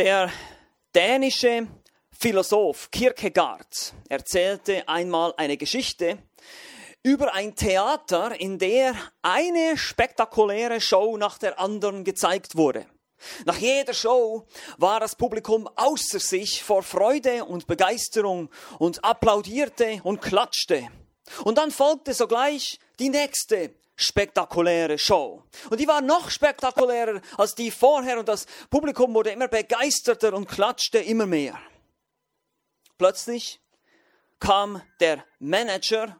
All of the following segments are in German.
Der dänische Philosoph Kierkegaard erzählte einmal eine Geschichte über ein Theater, in der eine spektakuläre Show nach der anderen gezeigt wurde. Nach jeder Show war das Publikum außer sich vor Freude und Begeisterung und applaudierte und klatschte. Und dann folgte sogleich die nächste spektakuläre Show. Und die war noch spektakulärer als die vorher und das Publikum wurde immer begeisterter und klatschte immer mehr. Plötzlich kam der Manager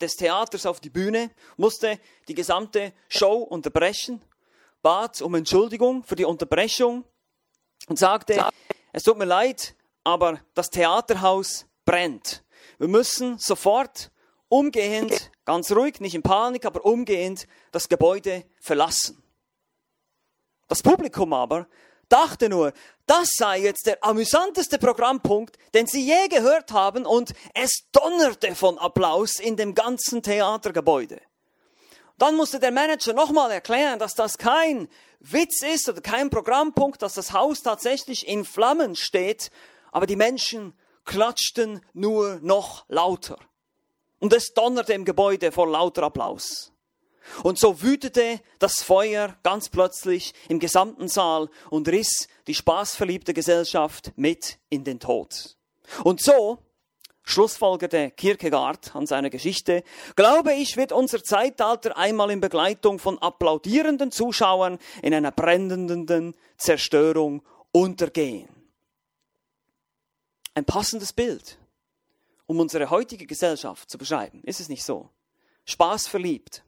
des Theaters auf die Bühne, musste die gesamte Show unterbrechen, bat um Entschuldigung für die Unterbrechung und sagte, es tut mir leid, aber das Theaterhaus brennt. Wir müssen sofort umgehend, ganz ruhig, nicht in Panik, aber umgehend das Gebäude verlassen. Das Publikum aber dachte nur, das sei jetzt der amüsanteste Programmpunkt, den sie je gehört haben und es donnerte von Applaus in dem ganzen Theatergebäude. Dann musste der Manager nochmal erklären, dass das kein Witz ist oder kein Programmpunkt, dass das Haus tatsächlich in Flammen steht, aber die Menschen klatschten nur noch lauter. Und es donnerte im Gebäude vor lauter Applaus. Und so wütete das Feuer ganz plötzlich im gesamten Saal und riss die spaßverliebte Gesellschaft mit in den Tod. Und so schlussfolgerte Kierkegaard an seiner Geschichte, glaube ich, wird unser Zeitalter einmal in Begleitung von applaudierenden Zuschauern in einer brennenden Zerstörung untergehen. Ein passendes Bild um unsere heutige Gesellschaft zu beschreiben. Ist es nicht so? Spaß verliebt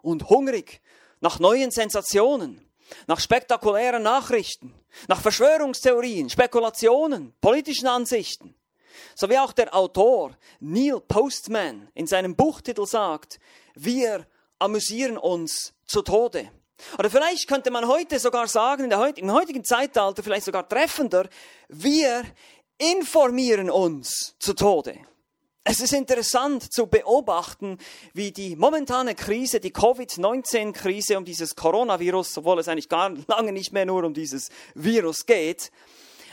und hungrig nach neuen Sensationen, nach spektakulären Nachrichten, nach Verschwörungstheorien, Spekulationen, politischen Ansichten. So wie auch der Autor Neil Postman in seinem Buchtitel sagt, wir amüsieren uns zu Tode. Oder vielleicht könnte man heute sogar sagen, im heutigen Zeitalter vielleicht sogar treffender, wir informieren uns zu Tode. Es ist interessant zu beobachten, wie die momentane Krise, die Covid-19-Krise um dieses Coronavirus, obwohl es eigentlich gar lange nicht mehr nur um dieses Virus geht,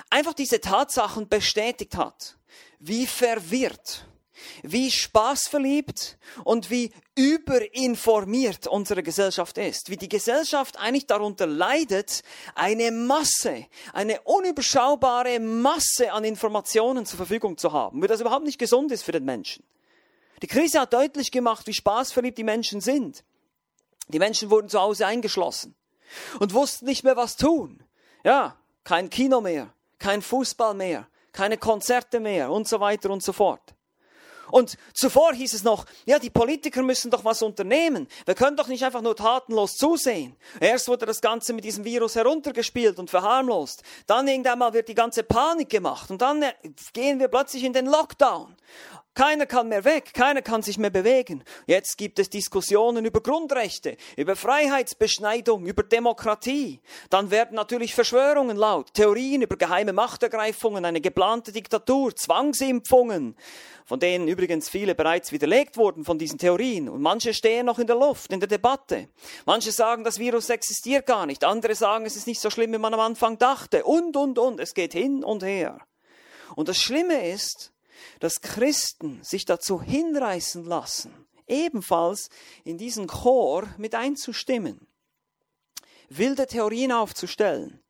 einfach diese Tatsachen bestätigt hat. Wie verwirrt wie spaßverliebt und wie überinformiert unsere Gesellschaft ist, wie die Gesellschaft eigentlich darunter leidet, eine Masse, eine unüberschaubare Masse an Informationen zur Verfügung zu haben, wie das überhaupt nicht gesund ist für den Menschen. Die Krise hat deutlich gemacht, wie spaßverliebt die Menschen sind. Die Menschen wurden zu Hause eingeschlossen und wussten nicht mehr, was tun. Ja, kein Kino mehr, kein Fußball mehr, keine Konzerte mehr und so weiter und so fort. Und zuvor hieß es noch, ja, die Politiker müssen doch was unternehmen. Wir können doch nicht einfach nur tatenlos zusehen. Erst wurde das Ganze mit diesem Virus heruntergespielt und verharmlost. Dann irgendwann mal wird die ganze Panik gemacht und dann äh, gehen wir plötzlich in den Lockdown. Keiner kann mehr weg, keiner kann sich mehr bewegen. Jetzt gibt es Diskussionen über Grundrechte, über Freiheitsbeschneidung, über Demokratie. Dann werden natürlich Verschwörungen laut, Theorien über geheime Machtergreifungen, eine geplante Diktatur, Zwangsimpfungen, von denen übrigens viele bereits widerlegt wurden von diesen Theorien. Und manche stehen noch in der Luft, in der Debatte. Manche sagen, das Virus existiert gar nicht. Andere sagen, es ist nicht so schlimm, wie man am Anfang dachte. Und, und, und. Es geht hin und her. Und das Schlimme ist, dass Christen sich dazu hinreißen lassen, ebenfalls in diesen Chor mit einzustimmen, wilde Theorien aufzustellen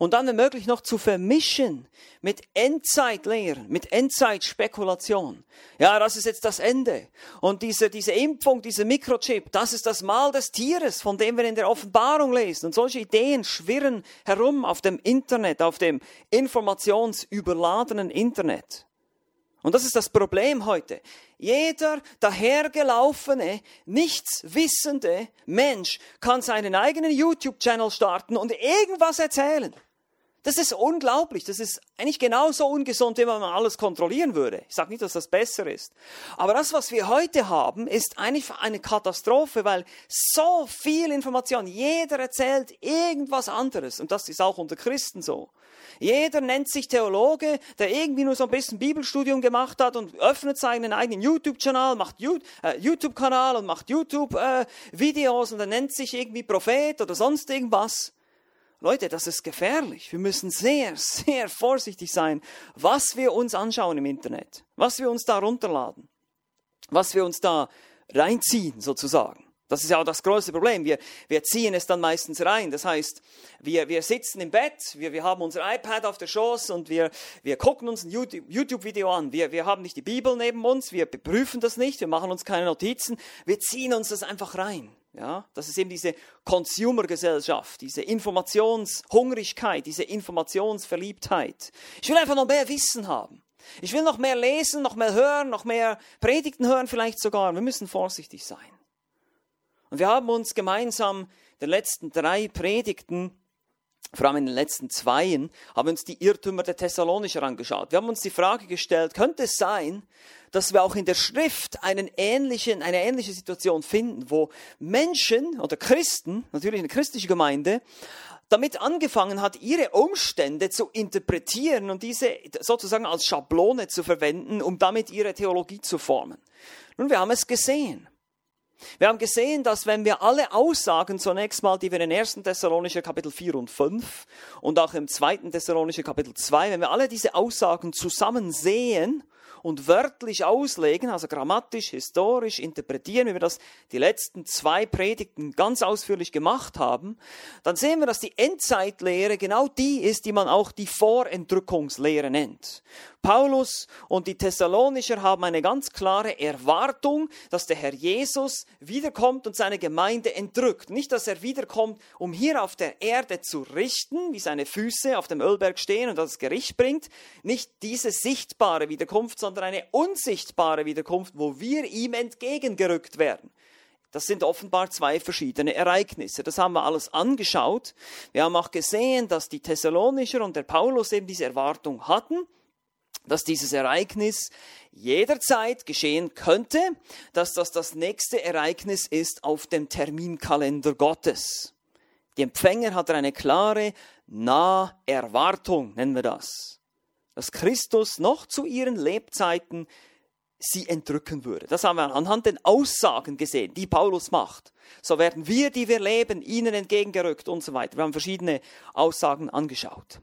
und dann wenn möglich noch zu vermischen mit Endzeitlehren, mit Endzeitspekulation. Ja, das ist jetzt das Ende. Und diese, diese Impfung, dieser Mikrochip, das ist das Mal des Tieres, von dem wir in der Offenbarung lesen. Und solche Ideen schwirren herum auf dem Internet, auf dem informationsüberladenen Internet. Und das ist das Problem heute. Jeder dahergelaufene, nichtswissende Mensch kann seinen eigenen YouTube-Channel starten und irgendwas erzählen. Das ist unglaublich. Das ist eigentlich genauso ungesund, wie man alles kontrollieren würde. Ich sage nicht, dass das besser ist. Aber das, was wir heute haben, ist eigentlich eine Katastrophe, weil so viel Information, jeder erzählt irgendwas anderes. Und das ist auch unter Christen so. Jeder nennt sich Theologe, der irgendwie nur so ein bisschen Bibelstudium gemacht hat und öffnet seinen eigenen YouTube-Kanal, macht äh, YouTube-Kanal und macht YouTube-Videos äh, und er nennt sich irgendwie Prophet oder sonst irgendwas. Leute, das ist gefährlich. Wir müssen sehr, sehr vorsichtig sein, was wir uns anschauen im Internet, was wir uns da runterladen, was wir uns da reinziehen sozusagen. Das ist ja auch das größte Problem. Wir, wir ziehen es dann meistens rein. Das heißt, wir, wir sitzen im Bett, wir, wir haben unser iPad auf der Schoß und wir, wir gucken uns ein YouTube-Video an. Wir, wir haben nicht die Bibel neben uns, wir prüfen das nicht, wir machen uns keine Notizen, wir ziehen uns das einfach rein. Ja, das ist eben diese Consumer-Gesellschaft, diese Informationshungrigkeit, diese Informationsverliebtheit. Ich will einfach noch mehr Wissen haben. Ich will noch mehr lesen, noch mehr hören, noch mehr Predigten hören vielleicht sogar. Wir müssen vorsichtig sein. Und wir haben uns gemeinsam den letzten drei Predigten, vor allem in den letzten zweien, haben uns die Irrtümer der Thessalonicher angeschaut. Wir haben uns die Frage gestellt, könnte es sein, dass wir auch in der Schrift einen ähnlichen, eine ähnliche Situation finden, wo Menschen oder Christen, natürlich eine christliche Gemeinde, damit angefangen hat, ihre Umstände zu interpretieren und diese sozusagen als Schablone zu verwenden, um damit ihre Theologie zu formen. Nun, wir haben es gesehen. Wir haben gesehen, dass wenn wir alle Aussagen zunächst mal, die wir in 1. Thessalonischer Kapitel 4 und 5 und auch im 2. Thessalonischer Kapitel 2, wenn wir alle diese Aussagen zusammen sehen und wörtlich auslegen, also grammatisch, historisch interpretieren, wie wir das die letzten zwei Predigten ganz ausführlich gemacht haben, dann sehen wir, dass die Endzeitlehre genau die ist, die man auch die Vorentrückungslehre nennt. Paulus und die Thessalonicher haben eine ganz klare Erwartung, dass der Herr Jesus wiederkommt und seine Gemeinde entrückt. Nicht, dass er wiederkommt, um hier auf der Erde zu richten, wie seine Füße auf dem Ölberg stehen und das Gericht bringt. Nicht diese sichtbare Wiederkunft, sondern eine unsichtbare Wiederkunft, wo wir ihm entgegengerückt werden. Das sind offenbar zwei verschiedene Ereignisse. Das haben wir alles angeschaut. Wir haben auch gesehen, dass die Thessalonicher und der Paulus eben diese Erwartung hatten dass dieses Ereignis jederzeit geschehen könnte, dass das das nächste Ereignis ist auf dem Terminkalender Gottes. Die Empfänger hat eine klare Naherwartung, nennen wir das, dass Christus noch zu ihren Lebzeiten sie entrücken würde. Das haben wir anhand den Aussagen gesehen, die Paulus macht. So werden wir, die wir leben, ihnen entgegengerückt und so weiter. Wir haben verschiedene Aussagen angeschaut.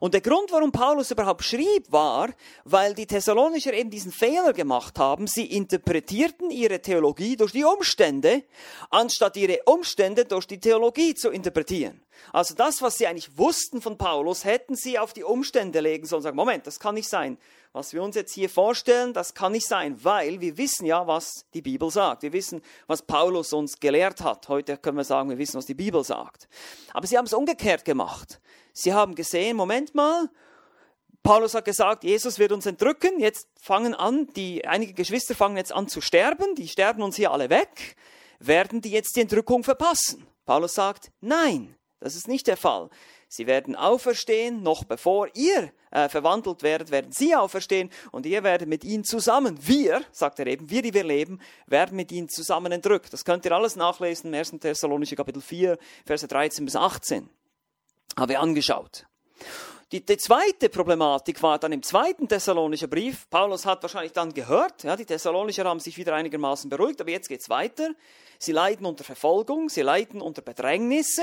Und der Grund, warum Paulus überhaupt schrieb, war, weil die Thessalonicher eben diesen Fehler gemacht haben. Sie interpretierten ihre Theologie durch die Umstände, anstatt ihre Umstände durch die Theologie zu interpretieren. Also das, was sie eigentlich wussten von Paulus, hätten sie auf die Umstände legen sollen und sagen, Moment, das kann nicht sein. Was wir uns jetzt hier vorstellen, das kann nicht sein, weil wir wissen ja, was die Bibel sagt. Wir wissen, was Paulus uns gelehrt hat. Heute können wir sagen, wir wissen, was die Bibel sagt. Aber sie haben es umgekehrt gemacht. Sie haben gesehen, Moment mal, Paulus hat gesagt, Jesus wird uns entrücken. Jetzt fangen an, die, einige Geschwister fangen jetzt an zu sterben. Die sterben uns hier alle weg. Werden die jetzt die Entrückung verpassen? Paulus sagt, nein, das ist nicht der Fall. Sie werden auferstehen, noch bevor ihr äh, verwandelt werdet, werden sie auferstehen und ihr werdet mit ihnen zusammen, wir, sagt er eben, wir, die wir leben, werden mit ihnen zusammen entrückt. Das könnt ihr alles nachlesen im 1. Thessalonische Kapitel 4, Verse 13 bis 18 habe ich angeschaut. Die, die, zweite Problematik war dann im zweiten Thessalonischer Brief. Paulus hat wahrscheinlich dann gehört, ja, die Thessalonicher haben sich wieder einigermaßen beruhigt, aber jetzt geht's weiter. Sie leiden unter Verfolgung, sie leiden unter Bedrängnisse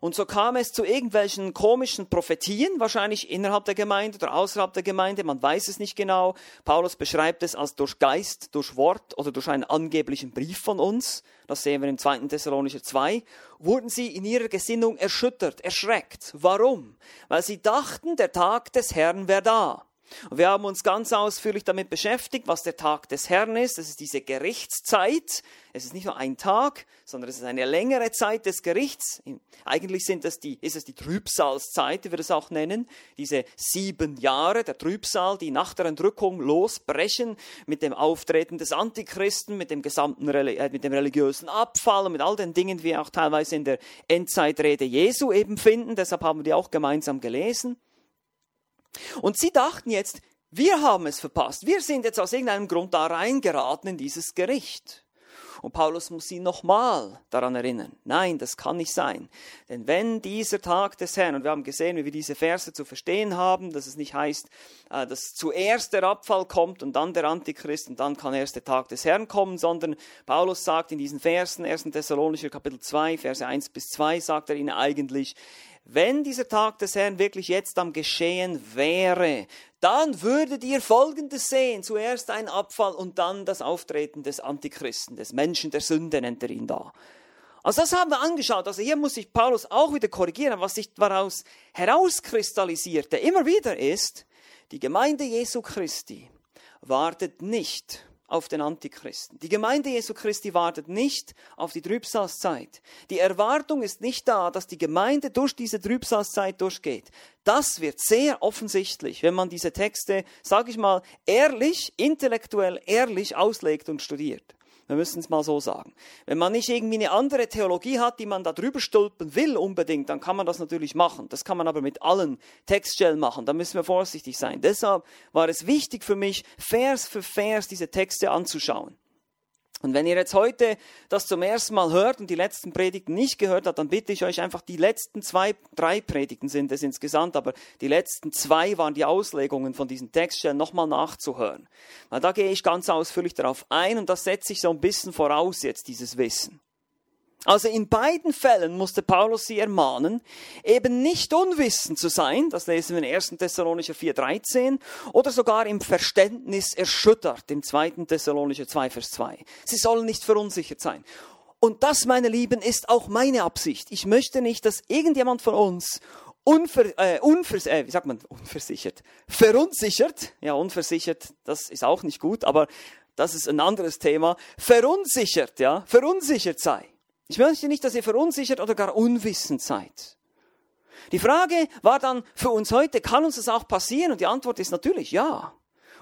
und so kam es zu irgendwelchen komischen Prophetien, wahrscheinlich innerhalb der Gemeinde oder außerhalb der Gemeinde, man weiß es nicht genau. Paulus beschreibt es als durch Geist, durch Wort oder durch einen angeblichen Brief von uns. Das sehen wir im 2. Thessalonicher 2. Wurden sie in ihrer Gesinnung erschüttert, erschreckt. Warum? Weil sie dachten, der Tag des Herrn wäre da. Und wir haben uns ganz ausführlich damit beschäftigt, was der Tag des Herrn ist. Das ist diese Gerichtszeit. Es ist nicht nur ein Tag, sondern es ist eine längere Zeit des Gerichts. Eigentlich sind das die, ist es die Trübsalzeit, wie wir das auch nennen. Diese sieben Jahre der Trübsal, die nach der Entrückung losbrechen mit dem Auftreten des Antichristen, mit dem gesamten äh, mit dem religiösen Abfall und mit all den Dingen, die wir auch teilweise in der Endzeitrede Jesu eben finden. Deshalb haben wir die auch gemeinsam gelesen. Und sie dachten jetzt, wir haben es verpasst. Wir sind jetzt aus irgendeinem Grund da reingeraten in dieses Gericht. Und Paulus muss sie nochmal daran erinnern. Nein, das kann nicht sein. Denn wenn dieser Tag des Herrn, und wir haben gesehen, wie wir diese Verse zu verstehen haben, dass es nicht heißt, äh, dass zuerst der Abfall kommt und dann der Antichrist und dann kann erst der Tag des Herrn kommen, sondern Paulus sagt in diesen Versen, 1. Thessalonischer Kapitel 2, Verse 1 bis 2, sagt er ihnen eigentlich, wenn dieser Tag des Herrn wirklich jetzt am Geschehen wäre, dann würdet ihr Folgendes sehen. Zuerst ein Abfall und dann das Auftreten des Antichristen, des Menschen der Sünde nennt er ihn da. Also das haben wir angeschaut. Also hier muss sich Paulus auch wieder korrigieren. Was sich daraus herauskristallisierte immer wieder ist, die Gemeinde Jesu Christi wartet nicht auf den Antichristen. Die Gemeinde Jesu Christi wartet nicht auf die Trübsalzeit. Die Erwartung ist nicht da, dass die Gemeinde durch diese Trübsalzeit durchgeht. Das wird sehr offensichtlich, wenn man diese Texte, sage ich mal, ehrlich, intellektuell ehrlich auslegt und studiert. Wir müssen es mal so sagen. Wenn man nicht irgendwie eine andere Theologie hat, die man da drüber stülpen will unbedingt, dann kann man das natürlich machen. Das kann man aber mit allen Textstellen machen. Da müssen wir vorsichtig sein. Deshalb war es wichtig für mich, Vers für Vers diese Texte anzuschauen. Und wenn ihr jetzt heute das zum ersten Mal hört und die letzten Predigten nicht gehört habt, dann bitte ich euch einfach, die letzten zwei, drei Predigten sind es insgesamt, aber die letzten zwei waren die Auslegungen von diesen Textstellen nochmal nachzuhören. Weil da gehe ich ganz ausführlich darauf ein und das setze ich so ein bisschen voraus jetzt, dieses Wissen. Also in beiden Fällen musste Paulus sie ermahnen, eben nicht unwissend zu sein, das lesen wir in 1. Thessalonicher 4,13, oder sogar im Verständnis erschüttert, im 2. Thessalonicher 2, Vers 2. Sie sollen nicht verunsichert sein. Und das, meine Lieben, ist auch meine Absicht. Ich möchte nicht, dass irgendjemand von uns unver, äh, unvers, äh, wie sagt man, unversichert, verunsichert, ja, unversichert, das ist auch nicht gut, aber das ist ein anderes Thema, verunsichert, ja, verunsichert sei. Ich möchte nicht, dass ihr verunsichert oder gar unwissend seid. Die Frage war dann für uns heute, kann uns das auch passieren? Und die Antwort ist natürlich ja.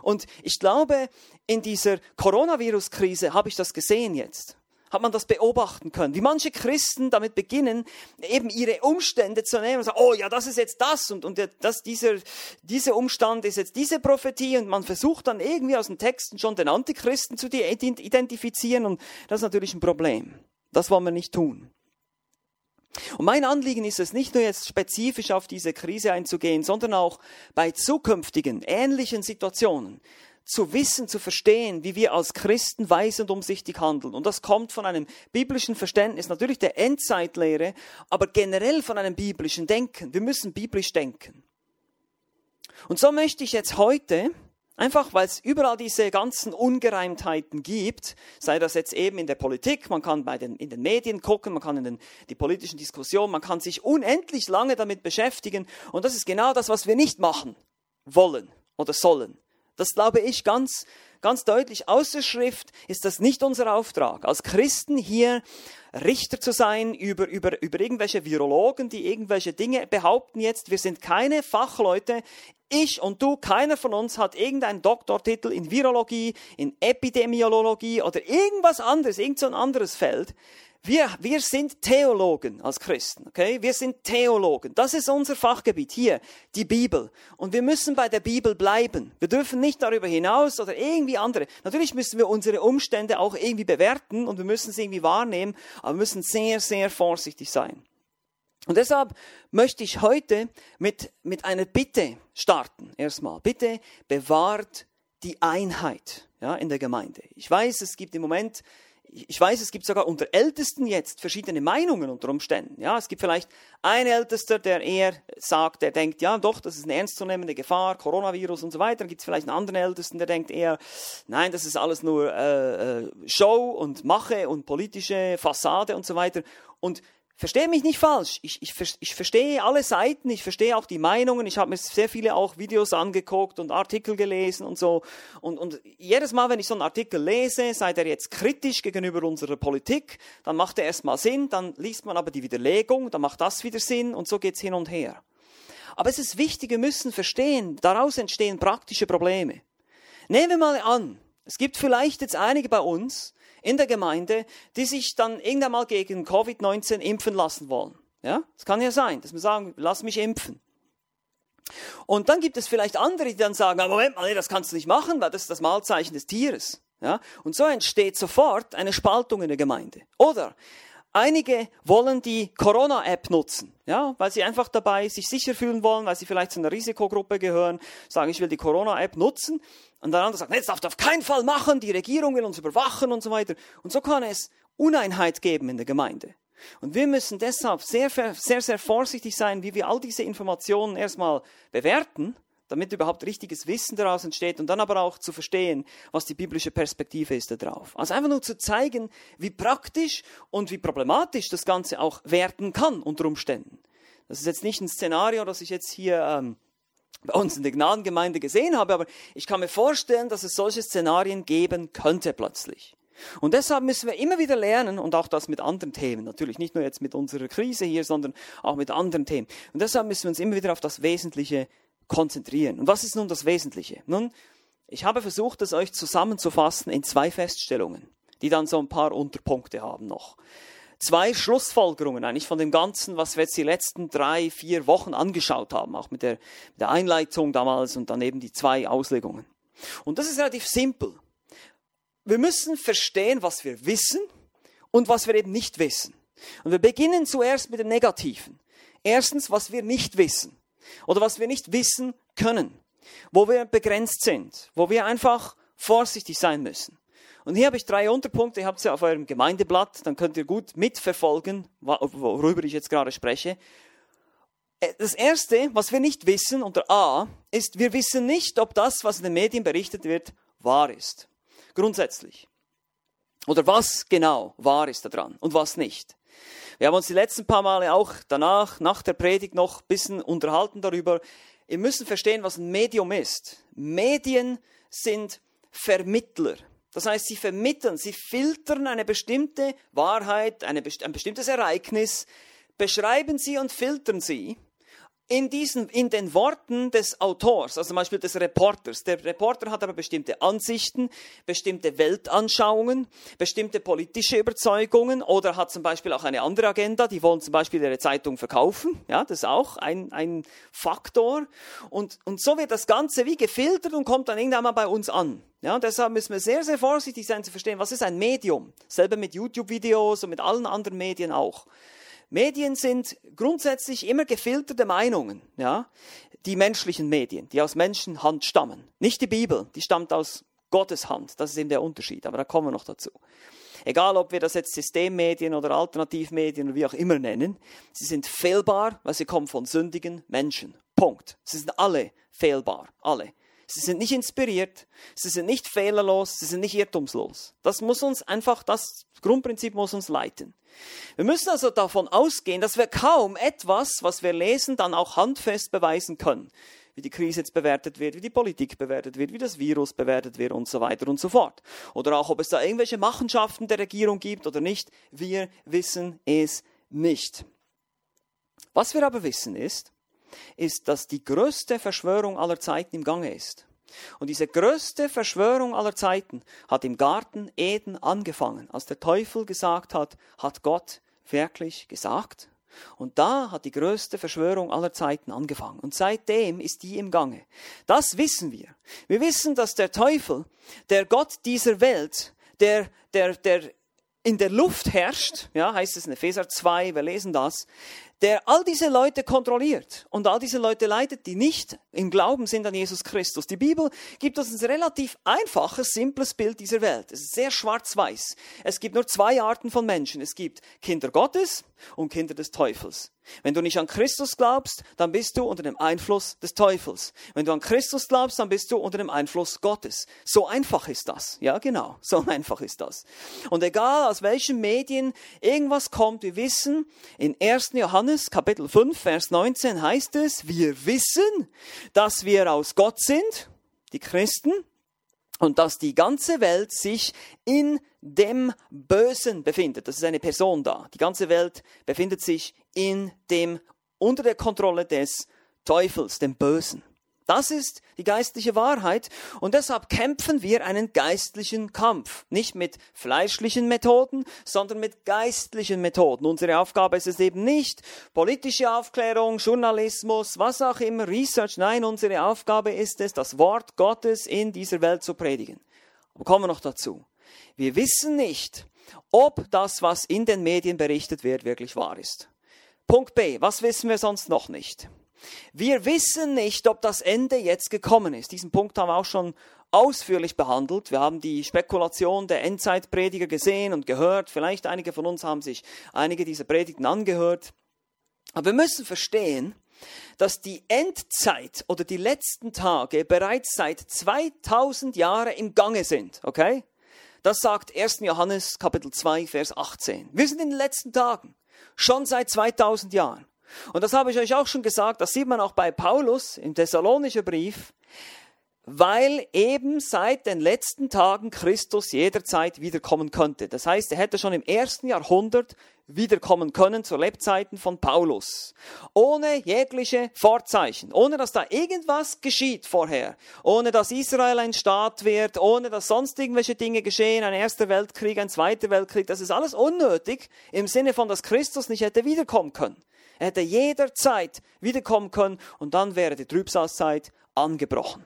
Und ich glaube, in dieser Coronavirus-Krise habe ich das gesehen jetzt. Hat man das beobachten können, wie manche Christen damit beginnen, eben ihre Umstände zu nehmen und sagen, oh ja, das ist jetzt das und, und das, dieser, dieser Umstand ist jetzt diese Prophetie und man versucht dann irgendwie aus den Texten schon den Antichristen zu identifizieren und das ist natürlich ein Problem. Das wollen wir nicht tun. Und mein Anliegen ist es, nicht nur jetzt spezifisch auf diese Krise einzugehen, sondern auch bei zukünftigen ähnlichen Situationen zu wissen, zu verstehen, wie wir als Christen weise und umsichtig handeln. Und das kommt von einem biblischen Verständnis, natürlich der Endzeitlehre, aber generell von einem biblischen Denken. Wir müssen biblisch denken. Und so möchte ich jetzt heute Einfach weil es überall diese ganzen Ungereimtheiten gibt, sei das jetzt eben in der Politik, man kann bei den, in den Medien gucken, man kann in den, die politischen Diskussionen, man kann sich unendlich lange damit beschäftigen. Und das ist genau das, was wir nicht machen wollen oder sollen. Das glaube ich ganz, ganz deutlich. Außer Schrift ist das nicht unser Auftrag. Als Christen hier Richter zu sein über, über, über irgendwelche Virologen, die irgendwelche Dinge behaupten jetzt. Wir sind keine Fachleute. Ich und du, keiner von uns hat irgendeinen Doktortitel in Virologie, in Epidemiologie oder irgendwas anderes, irgend so anderes Feld. Wir, wir sind Theologen als Christen, okay? Wir sind Theologen. Das ist unser Fachgebiet hier, die Bibel. Und wir müssen bei der Bibel bleiben. Wir dürfen nicht darüber hinaus oder irgendwie andere. Natürlich müssen wir unsere Umstände auch irgendwie bewerten und wir müssen sie irgendwie wahrnehmen, aber wir müssen sehr, sehr vorsichtig sein. Und deshalb möchte ich heute mit, mit einer Bitte starten. Erstmal, bitte bewahrt die Einheit ja, in der Gemeinde. Ich weiß, es gibt im Moment ich weiß, es gibt sogar unter Ältesten jetzt verschiedene Meinungen unter Umständen. Ja, es gibt vielleicht einen Ältester, der eher sagt, der denkt, ja, doch, das ist eine ernstzunehmende Gefahr, Coronavirus und so weiter. Dann gibt es vielleicht einen anderen Ältesten, der denkt eher, nein, das ist alles nur äh, äh Show und Mache und politische Fassade und so weiter. Und Verstehe mich nicht falsch. Ich, ich, ich verstehe alle Seiten, ich verstehe auch die Meinungen. Ich habe mir sehr viele auch Videos angeguckt und Artikel gelesen und so. Und, und jedes Mal, wenn ich so einen Artikel lese, sei der jetzt kritisch gegenüber unserer Politik, dann macht er erstmal Sinn, dann liest man aber die Widerlegung, dann macht das wieder Sinn und so geht's hin und her. Aber es ist wichtig, wir müssen verstehen, daraus entstehen praktische Probleme. Nehmen wir mal an, es gibt vielleicht jetzt einige bei uns, in der Gemeinde, die sich dann irgendwann mal gegen Covid-19 impfen lassen wollen. Ja, das kann ja sein, dass wir sagen, lass mich impfen. Und dann gibt es vielleicht andere, die dann sagen, Moment mal, nee, das kannst du nicht machen, weil das ist das Mahlzeichen des Tieres. Ja, und so entsteht sofort eine Spaltung in der Gemeinde. Oder Einige wollen die Corona-App nutzen, ja, weil sie einfach dabei sich sicher fühlen wollen, weil sie vielleicht zu einer Risikogruppe gehören, sagen, ich will die Corona-App nutzen. Und der andere sagt, nee, das darf du auf keinen Fall machen, die Regierung will uns überwachen und so weiter. Und so kann es Uneinheit geben in der Gemeinde. Und wir müssen deshalb sehr, sehr, sehr vorsichtig sein, wie wir all diese Informationen erstmal bewerten, damit überhaupt richtiges Wissen daraus entsteht und dann aber auch zu verstehen, was die biblische Perspektive ist darauf. Also einfach nur zu zeigen, wie praktisch und wie problematisch das Ganze auch werden kann unter Umständen. Das ist jetzt nicht ein Szenario, das ich jetzt hier ähm, bei uns in der Gnadengemeinde gesehen habe, aber ich kann mir vorstellen, dass es solche Szenarien geben könnte plötzlich. Und deshalb müssen wir immer wieder lernen und auch das mit anderen Themen, natürlich nicht nur jetzt mit unserer Krise hier, sondern auch mit anderen Themen. Und deshalb müssen wir uns immer wieder auf das Wesentliche konzentrieren. Und was ist nun das Wesentliche? Nun, ich habe versucht, es euch zusammenzufassen in zwei Feststellungen, die dann so ein paar Unterpunkte haben noch. Zwei Schlussfolgerungen eigentlich von dem Ganzen, was wir jetzt die letzten drei, vier Wochen angeschaut haben, auch mit der, mit der Einleitung damals und dann eben die zwei Auslegungen. Und das ist relativ simpel wir müssen verstehen, was wir wissen und was wir eben nicht wissen. Und wir beginnen zuerst mit dem Negativen. Erstens, was wir nicht wissen oder was wir nicht wissen können, wo wir begrenzt sind, wo wir einfach vorsichtig sein müssen. Und hier habe ich drei Unterpunkte, ihr habt sie auf eurem Gemeindeblatt, dann könnt ihr gut mitverfolgen, worüber ich jetzt gerade spreche. Äh, das erste, was wir nicht wissen, unter A, ist, wir wissen nicht, ob das, was in den Medien berichtet wird, wahr ist grundsätzlich. Oder was genau wahr ist daran und was nicht. Wir haben uns die letzten paar Male auch danach, nach der Predigt noch ein bisschen unterhalten darüber. Wir müssen verstehen, was ein Medium ist. Medien sind Vermittler. Das heißt, sie vermitteln, sie filtern eine bestimmte Wahrheit, eine, ein bestimmtes Ereignis, beschreiben sie und filtern sie in, diesen, in den Worten des Autors, also zum Beispiel des Reporters. Der Reporter hat aber bestimmte Ansichten, bestimmte Weltanschauungen, bestimmte politische Überzeugungen oder hat zum Beispiel auch eine andere Agenda. Die wollen zum Beispiel ihre Zeitung verkaufen. Ja, das ist auch ein, ein Faktor. Und, und so wird das Ganze wie gefiltert und kommt dann irgendwann mal bei uns an. Ja, deshalb müssen wir sehr, sehr vorsichtig sein zu verstehen, was ist ein Medium. Selber mit YouTube-Videos und mit allen anderen Medien auch. Medien sind grundsätzlich immer gefilterte Meinungen, ja, die menschlichen Medien, die aus Menschenhand stammen. Nicht die Bibel, die stammt aus Gottes Hand. Das ist eben der Unterschied, aber da kommen wir noch dazu. Egal, ob wir das jetzt Systemmedien oder Alternativmedien oder wie auch immer nennen, sie sind fehlbar, weil sie kommen von sündigen Menschen. Punkt. Sie sind alle fehlbar, alle. Sie sind nicht inspiriert, sie sind nicht fehlerlos, sie sind nicht irrtumslos. Das muss uns einfach, das Grundprinzip muss uns leiten. Wir müssen also davon ausgehen, dass wir kaum etwas, was wir lesen, dann auch handfest beweisen können. Wie die Krise jetzt bewertet wird, wie die Politik bewertet wird, wie das Virus bewertet wird und so weiter und so fort. Oder auch, ob es da irgendwelche Machenschaften der Regierung gibt oder nicht. Wir wissen es nicht. Was wir aber wissen ist, ist, dass die größte Verschwörung aller Zeiten im Gange ist. Und diese größte Verschwörung aller Zeiten hat im Garten Eden angefangen, als der Teufel gesagt hat, hat Gott wirklich gesagt? Und da hat die größte Verschwörung aller Zeiten angefangen. Und seitdem ist die im Gange. Das wissen wir. Wir wissen, dass der Teufel, der Gott dieser Welt, der, der, der in der Luft herrscht, ja, heißt es in Epheser 2, wir lesen das, der all diese Leute kontrolliert und all diese Leute leitet, die nicht im Glauben sind an Jesus Christus. Die Bibel gibt uns ein relativ einfaches, simples Bild dieser Welt. Es ist sehr schwarz-weiß. Es gibt nur zwei Arten von Menschen. Es gibt Kinder Gottes und Kinder des Teufels. Wenn du nicht an Christus glaubst, dann bist du unter dem Einfluss des Teufels. Wenn du an Christus glaubst, dann bist du unter dem Einfluss Gottes. So einfach ist das. Ja, genau. So einfach ist das. Und egal aus welchen Medien irgendwas kommt, wir wissen, in 1. Johannes Kapitel 5, Vers 19 heißt es, wir wissen, dass wir aus Gott sind, die Christen, und dass die ganze Welt sich in dem Bösen befindet. Das ist eine Person da. Die ganze Welt befindet sich in dem, unter der Kontrolle des Teufels, dem Bösen. Das ist die geistliche Wahrheit und deshalb kämpfen wir einen geistlichen Kampf. Nicht mit fleischlichen Methoden, sondern mit geistlichen Methoden. Unsere Aufgabe ist es eben nicht politische Aufklärung, Journalismus, was auch immer, Research. Nein, unsere Aufgabe ist es, das Wort Gottes in dieser Welt zu predigen. Aber kommen wir noch dazu. Wir wissen nicht, ob das, was in den Medien berichtet wird, wirklich wahr ist. Punkt B. Was wissen wir sonst noch nicht? Wir wissen nicht, ob das Ende jetzt gekommen ist. Diesen Punkt haben wir auch schon ausführlich behandelt. Wir haben die Spekulation der Endzeitprediger gesehen und gehört. Vielleicht einige von uns haben sich einige dieser Predigten angehört. Aber wir müssen verstehen, dass die Endzeit oder die letzten Tage bereits seit 2000 Jahren im Gange sind, okay? Das sagt 1. Johannes Kapitel 2 Vers 18. Wir sind in den letzten Tagen, schon seit 2000 Jahren. Und das habe ich euch auch schon gesagt, das sieht man auch bei Paulus im Thessalonischen Brief weil eben seit den letzten Tagen Christus jederzeit wiederkommen könnte. Das heißt, er hätte schon im ersten Jahrhundert wiederkommen können zu Lebzeiten von Paulus. Ohne jegliche Vorzeichen, ohne dass da irgendwas geschieht vorher, ohne dass Israel ein Staat wird, ohne dass sonst irgendwelche Dinge geschehen, ein erster Weltkrieg, ein zweiter Weltkrieg, das ist alles unnötig im Sinne von, dass Christus nicht hätte wiederkommen können. Er hätte jederzeit wiederkommen können und dann wäre die Trübsalzeit angebrochen.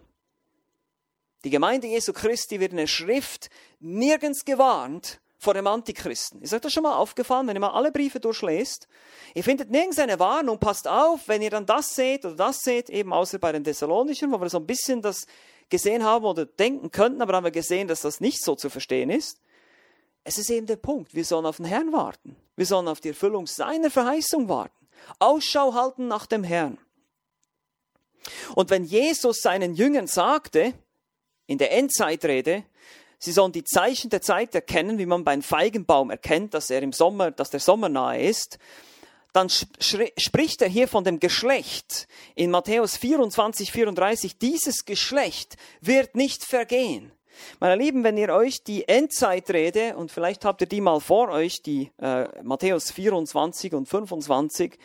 Die Gemeinde Jesu Christi wird in der Schrift nirgends gewarnt vor dem Antichristen. Ist euch das schon mal aufgefallen, wenn ihr mal alle Briefe durchlest? Ihr findet nirgends eine Warnung, passt auf, wenn ihr dann das seht oder das seht, eben außer bei den Thessalonischen, wo wir so ein bisschen das gesehen haben oder denken könnten, aber haben wir gesehen, dass das nicht so zu verstehen ist. Es ist eben der Punkt, wir sollen auf den Herrn warten. Wir sollen auf die Erfüllung seiner Verheißung warten. Ausschau halten nach dem Herrn. Und wenn Jesus seinen Jüngern sagte, in der Endzeitrede, sie sollen die Zeichen der Zeit erkennen, wie man beim Feigenbaum erkennt, dass er im Sommer, dass der Sommer nahe ist. Dann spricht er hier von dem Geschlecht. In Matthäus 24, 34, dieses Geschlecht wird nicht vergehen. Meine Lieben, wenn ihr euch die Endzeitrede, und vielleicht habt ihr die mal vor euch, die äh, Matthäus 24 und 25,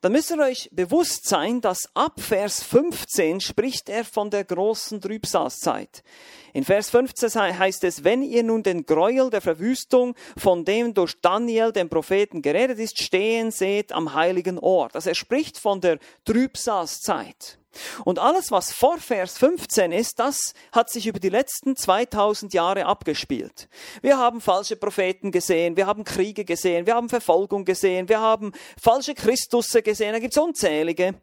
dann müsst ihr euch bewusst sein, dass ab Vers 15 spricht er von der großen Trübsalzeit. In Vers 15 heißt es, wenn ihr nun den Gräuel der Verwüstung, von dem durch Daniel, den Propheten, geredet ist, stehen seht am heiligen Ort. Also er spricht von der Trübsalzeit. Und alles, was vor Vers 15 ist, das hat sich über die letzten 2000 Jahre abgespielt. Wir haben falsche Propheten gesehen, wir haben Kriege gesehen, wir haben Verfolgung gesehen, wir haben falsche Christusse gesehen, da gibt es unzählige.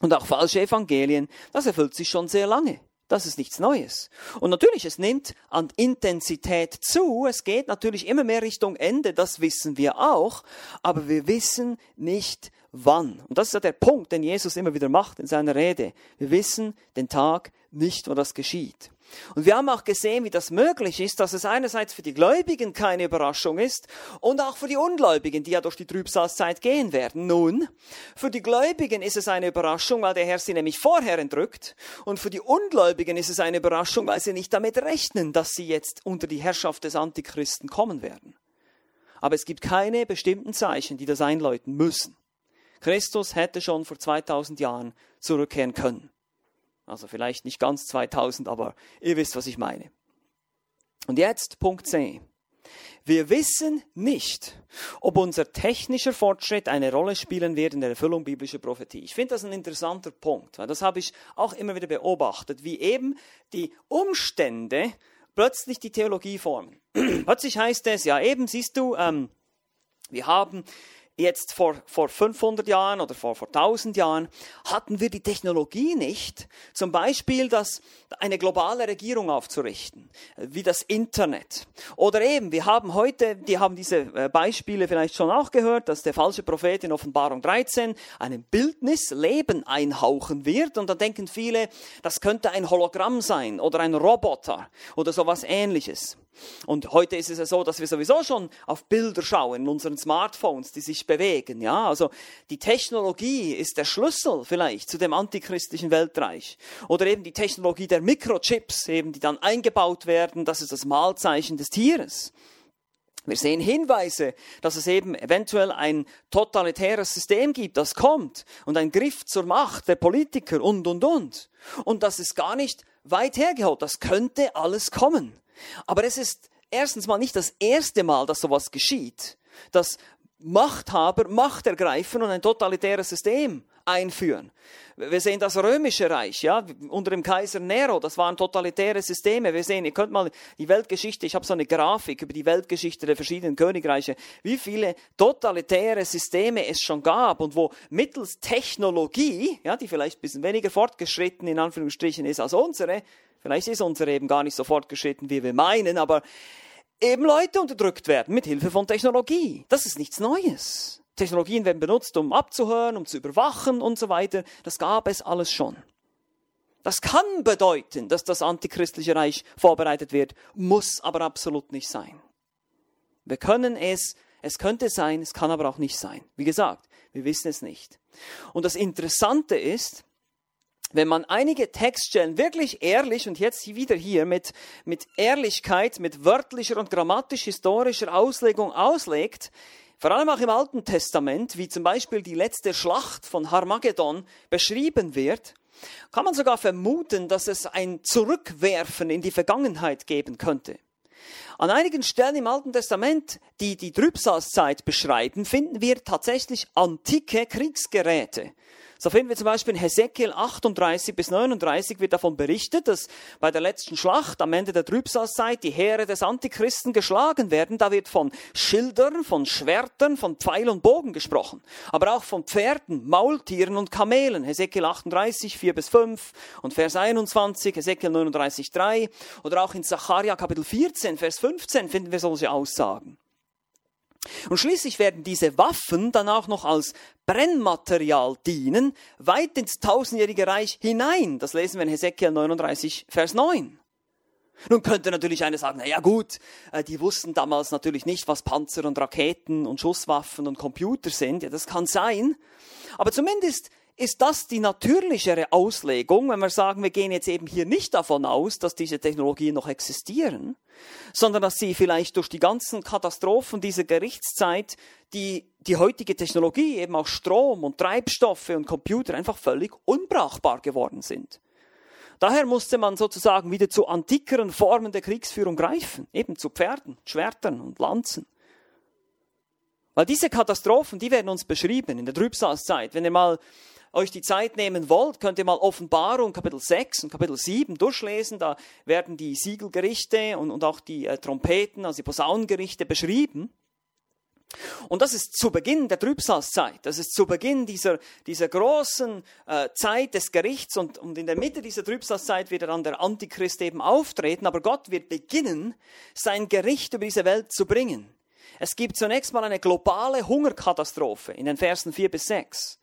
Und auch falsche Evangelien. Das erfüllt sich schon sehr lange. Das ist nichts Neues. Und natürlich, es nimmt an Intensität zu. Es geht natürlich immer mehr Richtung Ende, das wissen wir auch. Aber wir wissen nicht, wann. Und das ist ja der Punkt, den Jesus immer wieder macht in seiner Rede. Wir wissen den Tag nicht, wo das geschieht. Und wir haben auch gesehen, wie das möglich ist, dass es einerseits für die Gläubigen keine Überraschung ist und auch für die Ungläubigen, die ja durch die Trübsalzeit gehen werden. Nun, für die Gläubigen ist es eine Überraschung, weil der Herr sie nämlich vorher entrückt und für die Ungläubigen ist es eine Überraschung, weil sie nicht damit rechnen, dass sie jetzt unter die Herrschaft des Antichristen kommen werden. Aber es gibt keine bestimmten Zeichen, die das einläuten müssen. Christus hätte schon vor 2000 Jahren zurückkehren können. Also vielleicht nicht ganz 2000, aber ihr wisst, was ich meine. Und jetzt Punkt C. Wir wissen nicht, ob unser technischer Fortschritt eine Rolle spielen wird in der Erfüllung biblischer Prophetie. Ich finde das ein interessanter Punkt, weil das habe ich auch immer wieder beobachtet, wie eben die Umstände plötzlich die Theologie formen. plötzlich heißt es, ja eben, siehst du, ähm, wir haben jetzt vor, vor 500 Jahren oder vor, vor 1000 Jahren hatten wir die Technologie nicht, zum Beispiel das, eine globale Regierung aufzurichten, wie das Internet. Oder eben, wir haben heute, die haben diese äh, Beispiele vielleicht schon auch gehört, dass der falsche Prophet in Offenbarung 13 einem Bildnis Leben einhauchen wird und dann denken viele, das könnte ein Hologramm sein oder ein Roboter oder sowas ähnliches. Und heute ist es ja so, dass wir sowieso schon auf Bilder schauen in unseren Smartphones, die sich bewegen. Ja, also die Technologie ist der Schlüssel vielleicht zu dem antichristlichen Weltreich. Oder eben die Technologie der Mikrochips, eben, die dann eingebaut werden. Das ist das Mahlzeichen des Tieres. Wir sehen Hinweise, dass es eben eventuell ein totalitäres System gibt, das kommt und ein Griff zur Macht der Politiker und, und, und. Und das ist gar nicht weit hergeholt. Das könnte alles kommen. Aber es ist erstens mal nicht das erste Mal, dass sowas geschieht, dass Machthaber Macht ergreifen und ein totalitäres System einführen. Wir sehen das römische Reich, ja, unter dem Kaiser Nero, das waren totalitäre Systeme. Wir sehen, ihr könnt mal die Weltgeschichte, ich habe so eine Grafik über die Weltgeschichte der verschiedenen Königreiche, wie viele totalitäre Systeme es schon gab und wo mittels Technologie, ja, die vielleicht ein bisschen weniger fortgeschritten in Anführungsstrichen ist als unsere, vielleicht ist unsere eben gar nicht so fortgeschritten, wie wir meinen, aber eben Leute unterdrückt werden mit Hilfe von Technologie. Das ist nichts Neues. Technologien werden benutzt, um abzuhören, um zu überwachen und so weiter. Das gab es alles schon. Das kann bedeuten, dass das antichristliche Reich vorbereitet wird, muss aber absolut nicht sein. Wir können es, es könnte sein, es kann aber auch nicht sein. Wie gesagt, wir wissen es nicht. Und das Interessante ist, wenn man einige Textstellen wirklich ehrlich und jetzt wieder hier mit, mit Ehrlichkeit, mit wörtlicher und grammatisch-historischer Auslegung auslegt, vor allem auch im Alten Testament, wie zum Beispiel die letzte Schlacht von Harmagedon beschrieben wird, kann man sogar vermuten, dass es ein Zurückwerfen in die Vergangenheit geben könnte. An einigen Stellen im Alten Testament, die die Trübsalzeit beschreiben, finden wir tatsächlich antike Kriegsgeräte. So finden wir zum Beispiel in Hesekiel 38 bis 39 wird davon berichtet, dass bei der letzten Schlacht am Ende der Trübsalzeit die Heere des Antichristen geschlagen werden. Da wird von Schildern, von Schwertern, von Pfeil und Bogen gesprochen. Aber auch von Pferden, Maultieren und Kamelen. Hesekiel 38, 4 bis 5 und Vers 21, Hesekiel 39, 3. Oder auch in Zacharia Kapitel 14, Vers 15 finden wir solche Aussagen. Und schließlich werden diese Waffen dann auch noch als Brennmaterial dienen, weit ins tausendjährige Reich hinein. Das lesen wir in Hesekiel 39, Vers 9. Nun könnte natürlich einer sagen, na ja gut, äh, die wussten damals natürlich nicht, was Panzer und Raketen und Schusswaffen und Computer sind. Ja, das kann sein. Aber zumindest ist das die natürlichere Auslegung, wenn wir sagen, wir gehen jetzt eben hier nicht davon aus, dass diese Technologien noch existieren, sondern dass sie vielleicht durch die ganzen Katastrophen dieser Gerichtszeit, die, die heutige Technologie, eben auch Strom und Treibstoffe und Computer einfach völlig unbrauchbar geworden sind. Daher musste man sozusagen wieder zu antikeren Formen der Kriegsführung greifen, eben zu Pferden, Schwertern und Lanzen. Weil diese Katastrophen, die werden uns beschrieben in der Trübsalzeit. Wenn ihr mal euch die Zeit nehmen wollt, könnt ihr mal Offenbarung Kapitel 6 und Kapitel 7 durchlesen. Da werden die Siegelgerichte und, und auch die äh, Trompeten, also die Posaunengerichte beschrieben. Und das ist zu Beginn der Trübsalzeit. Das ist zu Beginn dieser, dieser großen äh, Zeit des Gerichts. Und, und in der Mitte dieser Trübsalzeit wird dann der Antichrist eben auftreten. Aber Gott wird beginnen, sein Gericht über diese Welt zu bringen. Es gibt zunächst mal eine globale Hungerkatastrophe in den Versen 4 bis 6.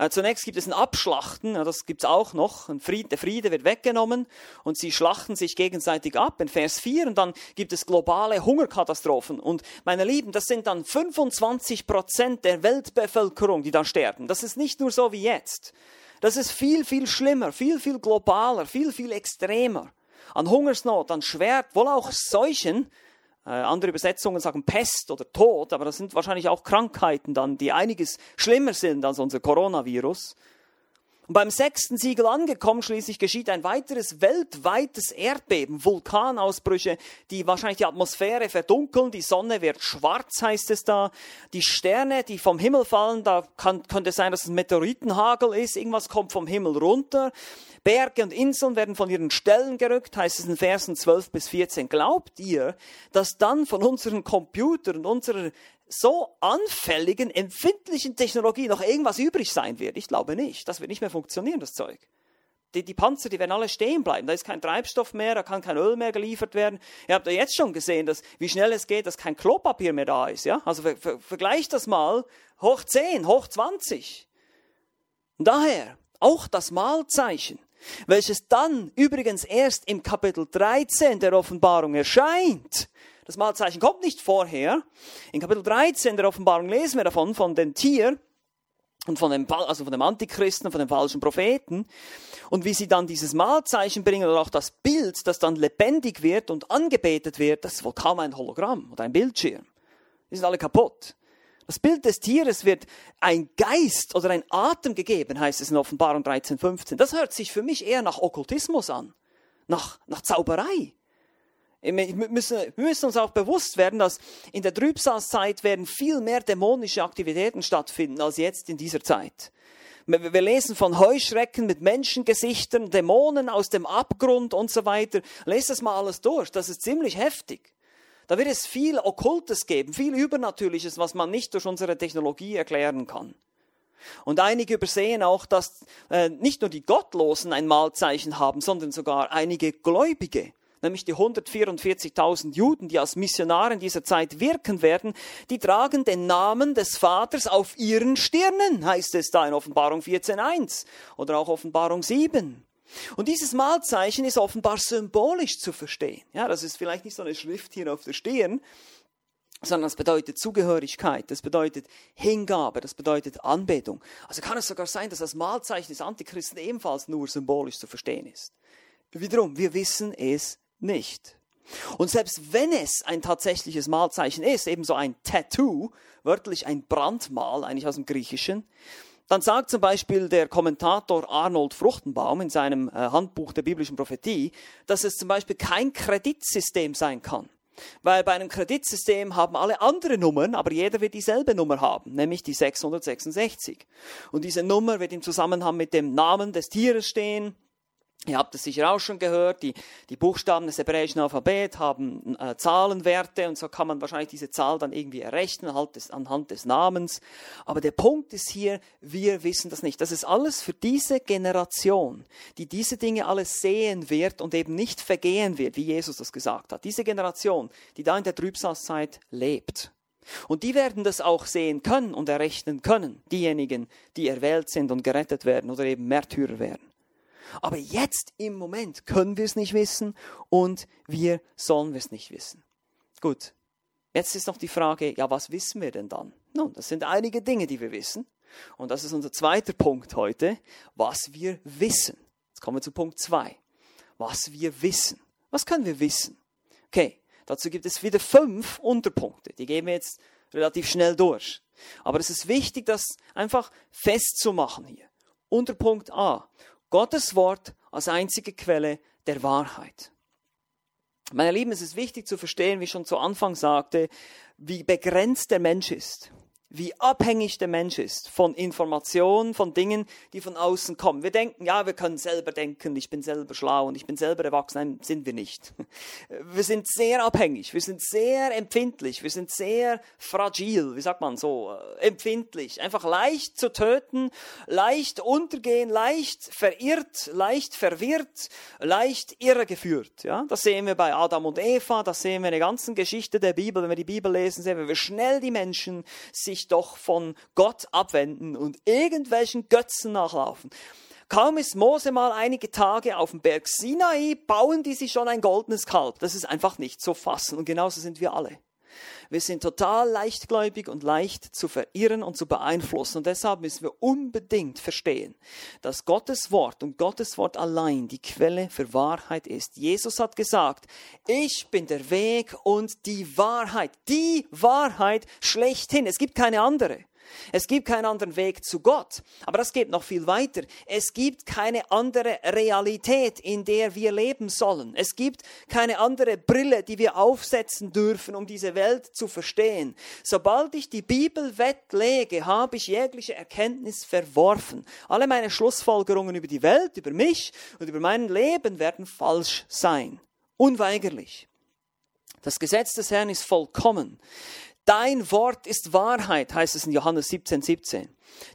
Äh, zunächst gibt es ein Abschlachten, das gibt es auch noch. Der Friede wird weggenommen und sie schlachten sich gegenseitig ab in Vers 4 und dann gibt es globale Hungerkatastrophen. Und meine Lieben, das sind dann 25 Prozent der Weltbevölkerung, die da sterben. Das ist nicht nur so wie jetzt. Das ist viel, viel schlimmer, viel, viel globaler, viel, viel extremer. An Hungersnot, an Schwert, wohl auch Seuchen, äh, andere Übersetzungen sagen Pest oder Tod, aber das sind wahrscheinlich auch Krankheiten dann, die einiges schlimmer sind als unser Coronavirus. Und beim sechsten Siegel angekommen, schließlich geschieht ein weiteres weltweites Erdbeben, Vulkanausbrüche, die wahrscheinlich die Atmosphäre verdunkeln, die Sonne wird schwarz, heißt es da. Die Sterne, die vom Himmel fallen, da kann, könnte sein, dass es Meteoritenhagel ist, irgendwas kommt vom Himmel runter. Berge und Inseln werden von ihren Stellen gerückt, heißt es in Versen 12 bis 14. Glaubt ihr, dass dann von unseren Computern unserer so anfälligen, empfindlichen Technologie noch irgendwas übrig sein wird. Ich glaube nicht. Das wird nicht mehr funktionieren, das Zeug. Die, die, Panzer, die werden alle stehen bleiben. Da ist kein Treibstoff mehr, da kann kein Öl mehr geliefert werden. Ihr habt ja jetzt schon gesehen, dass, wie schnell es geht, dass kein Klopapier mehr da ist. Ja? Also ver, ver, vergleicht das mal hoch 10, hoch 20. Und daher auch das Malzeichen, welches dann übrigens erst im Kapitel 13 der Offenbarung erscheint, das Malzeichen kommt nicht vorher. In Kapitel 13 der Offenbarung lesen wir davon, von dem Tier und von dem, also von dem Antichristen, von dem falschen Propheten. Und wie sie dann dieses Malzeichen bringen oder auch das Bild, das dann lebendig wird und angebetet wird, das ist wohl kaum ein Hologramm oder ein Bildschirm. Die sind alle kaputt. Das Bild des Tieres wird ein Geist oder ein Atem gegeben, heißt es in Offenbarung 13, 15. Das hört sich für mich eher nach Okkultismus an, nach, nach Zauberei. Wir müssen, wir müssen uns auch bewusst werden, dass in der Trübsalzeit werden viel mehr dämonische Aktivitäten stattfinden als jetzt in dieser Zeit. Wir lesen von Heuschrecken mit Menschengesichtern, Dämonen aus dem Abgrund und so weiter. Lest das mal alles durch. Das ist ziemlich heftig. Da wird es viel Okkultes geben, viel Übernatürliches, was man nicht durch unsere Technologie erklären kann. Und einige übersehen auch, dass äh, nicht nur die Gottlosen ein Malzeichen haben, sondern sogar einige Gläubige nämlich die 144.000 Juden, die als Missionare in dieser Zeit wirken werden, die tragen den Namen des Vaters auf ihren Stirnen, heißt es da in Offenbarung 14.1 oder auch Offenbarung 7. Und dieses Malzeichen ist offenbar symbolisch zu verstehen. Ja, das ist vielleicht nicht so eine Schrift hier auf der Stirn, sondern das bedeutet Zugehörigkeit, das bedeutet Hingabe, das bedeutet Anbetung. Also kann es sogar sein, dass das Malzeichen des Antichristen ebenfalls nur symbolisch zu verstehen ist. Wiederum, wir wissen es nicht. Und selbst wenn es ein tatsächliches Malzeichen ist, ebenso ein Tattoo, wörtlich ein Brandmal, eigentlich aus dem Griechischen, dann sagt zum Beispiel der Kommentator Arnold Fruchtenbaum in seinem äh, Handbuch der biblischen Prophetie, dass es zum Beispiel kein Kreditsystem sein kann. Weil bei einem Kreditsystem haben alle andere Nummern, aber jeder wird dieselbe Nummer haben, nämlich die 666. Und diese Nummer wird im Zusammenhang mit dem Namen des Tieres stehen, Ihr habt es sicher auch schon gehört, die, die Buchstaben des hebräischen Alphabets haben äh, Zahlenwerte und so kann man wahrscheinlich diese Zahl dann irgendwie errechnen anhand des, anhand des Namens. Aber der Punkt ist hier, wir wissen das nicht. Das ist alles für diese Generation, die diese Dinge alles sehen wird und eben nicht vergehen wird, wie Jesus das gesagt hat. Diese Generation, die da in der Trübsalzeit lebt. Und die werden das auch sehen können und errechnen können, diejenigen, die erwählt sind und gerettet werden oder eben Märtyrer werden. Aber jetzt im Moment können wir es nicht wissen und wir sollen es nicht wissen. Gut, jetzt ist noch die Frage, ja, was wissen wir denn dann? Nun, das sind einige Dinge, die wir wissen. Und das ist unser zweiter Punkt heute, was wir wissen. Jetzt kommen wir zu Punkt zwei. Was wir wissen. Was können wir wissen? Okay, dazu gibt es wieder fünf Unterpunkte. Die gehen wir jetzt relativ schnell durch. Aber es ist wichtig, das einfach festzumachen hier. Unterpunkt A. Gottes Wort als einzige Quelle der Wahrheit. Meine Lieben, es ist wichtig zu verstehen, wie ich schon zu Anfang sagte, wie begrenzt der Mensch ist wie abhängig der Mensch ist von Informationen, von Dingen, die von außen kommen. Wir denken, ja, wir können selber denken, ich bin selber schlau und ich bin selber erwachsen. Nein, sind wir nicht. Wir sind sehr abhängig, wir sind sehr empfindlich, wir sind sehr fragil, wie sagt man so, äh, empfindlich. Einfach leicht zu töten, leicht untergehen, leicht verirrt, leicht verwirrt, leicht irregeführt. Ja, das sehen wir bei Adam und Eva, das sehen wir in der ganzen Geschichte der Bibel. Wenn wir die Bibel lesen, sehen wir, wie schnell die Menschen sich sich doch von Gott abwenden und irgendwelchen Götzen nachlaufen. Kaum ist Mose mal einige Tage auf dem Berg Sinai, bauen die sich schon ein goldenes Kalb. Das ist einfach nicht zu fassen. Und genauso sind wir alle. Wir sind total leichtgläubig und leicht zu verirren und zu beeinflussen. Und deshalb müssen wir unbedingt verstehen, dass Gottes Wort und Gottes Wort allein die Quelle für Wahrheit ist. Jesus hat gesagt, ich bin der Weg und die Wahrheit. Die Wahrheit schlechthin. Es gibt keine andere. Es gibt keinen anderen Weg zu Gott. Aber das geht noch viel weiter. Es gibt keine andere Realität, in der wir leben sollen. Es gibt keine andere Brille, die wir aufsetzen dürfen, um diese Welt zu verstehen. Sobald ich die Bibel wettlege, habe ich jegliche Erkenntnis verworfen. Alle meine Schlussfolgerungen über die Welt, über mich und über mein Leben werden falsch sein. Unweigerlich. Das Gesetz des Herrn ist vollkommen. Dein Wort ist Wahrheit, heißt es in Johannes 17, 17.